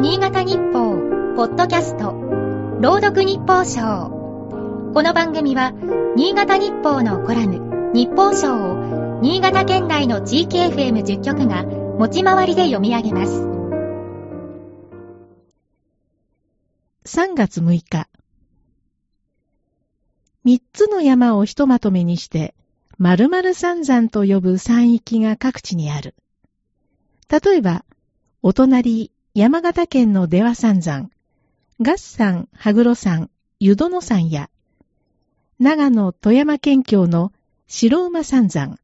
新潟日報、ポッドキャスト、朗読日報賞。この番組は、新潟日報のコラム、日報賞を、新潟県内の地域 FM10 局が、持ち回りで読み上げます。3月6日。三つの山をひとまとめにして、〇〇三山と呼ぶ山域が各地にある。例えば、お隣、山形県の出羽三山、合山、羽黒山、湯殿山や、長野、富山県境の白馬三山、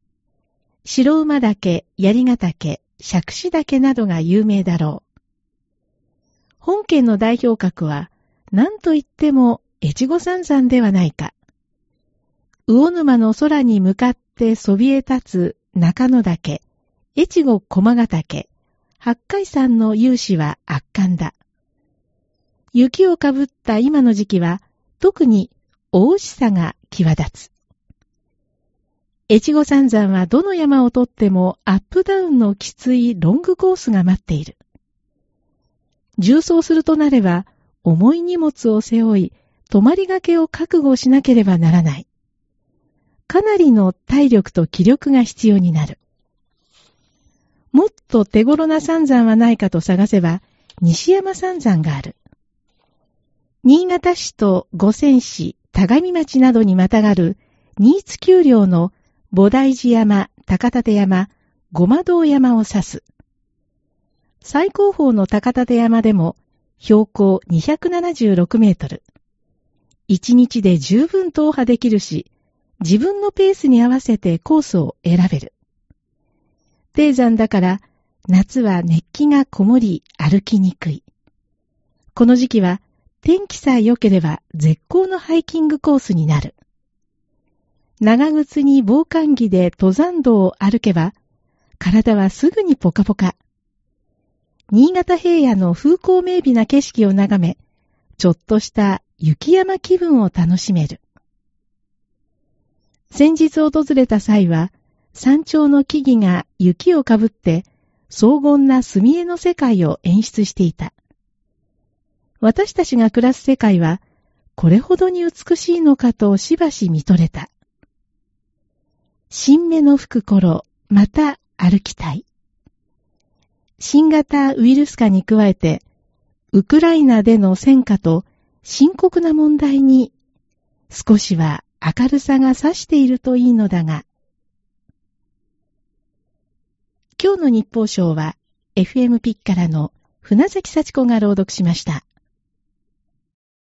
白馬岳、槍ヶ岳、釈子岳などが有名だろう。本県の代表格は、何と言っても越後三山ではないか。魚沼の空に向かってそびえ立つ中野岳、越後駒ヶ岳、八海山の勇姿は圧巻だ。雪をかぶった今の時期は、特に大牛さが際立つ。越後三山はどの山をとってもアップダウンのきついロングコースが待っている。重走するとなれば、重い荷物を背負い、泊まりがけを覚悟しなければならない。かなりの体力と気力が必要になる。もっと手頃な三山はないかと探せば、西山三山がある。新潟市と五泉市、田上町などにまたがる、新津丘陵の菩提寺山、高立山、ごま堂山を指す。最高峰の高立山でも、標高276メートル。一日で十分踏破できるし、自分のペースに合わせてコースを選べる。低山だから夏は熱気がこもり歩きにくい。この時期は天気さえ良ければ絶好のハイキングコースになる。長靴に防寒着で登山道を歩けば体はすぐにポカポカ。新潟平野の風光明媚な景色を眺め、ちょっとした雪山気分を楽しめる。先日訪れた際は、山頂の木々が雪をかぶって荘厳な墨絵の世界を演出していた。私たちが暮らす世界はこれほどに美しいのかとしばし見とれた。新芽の吹く頃、また歩きたい。新型ウイルス化に加えて、ウクライナでの戦火と深刻な問題に少しは明るさが差しているといいのだが、今日の日報賞は FM ピッからの船崎幸子が朗読しました。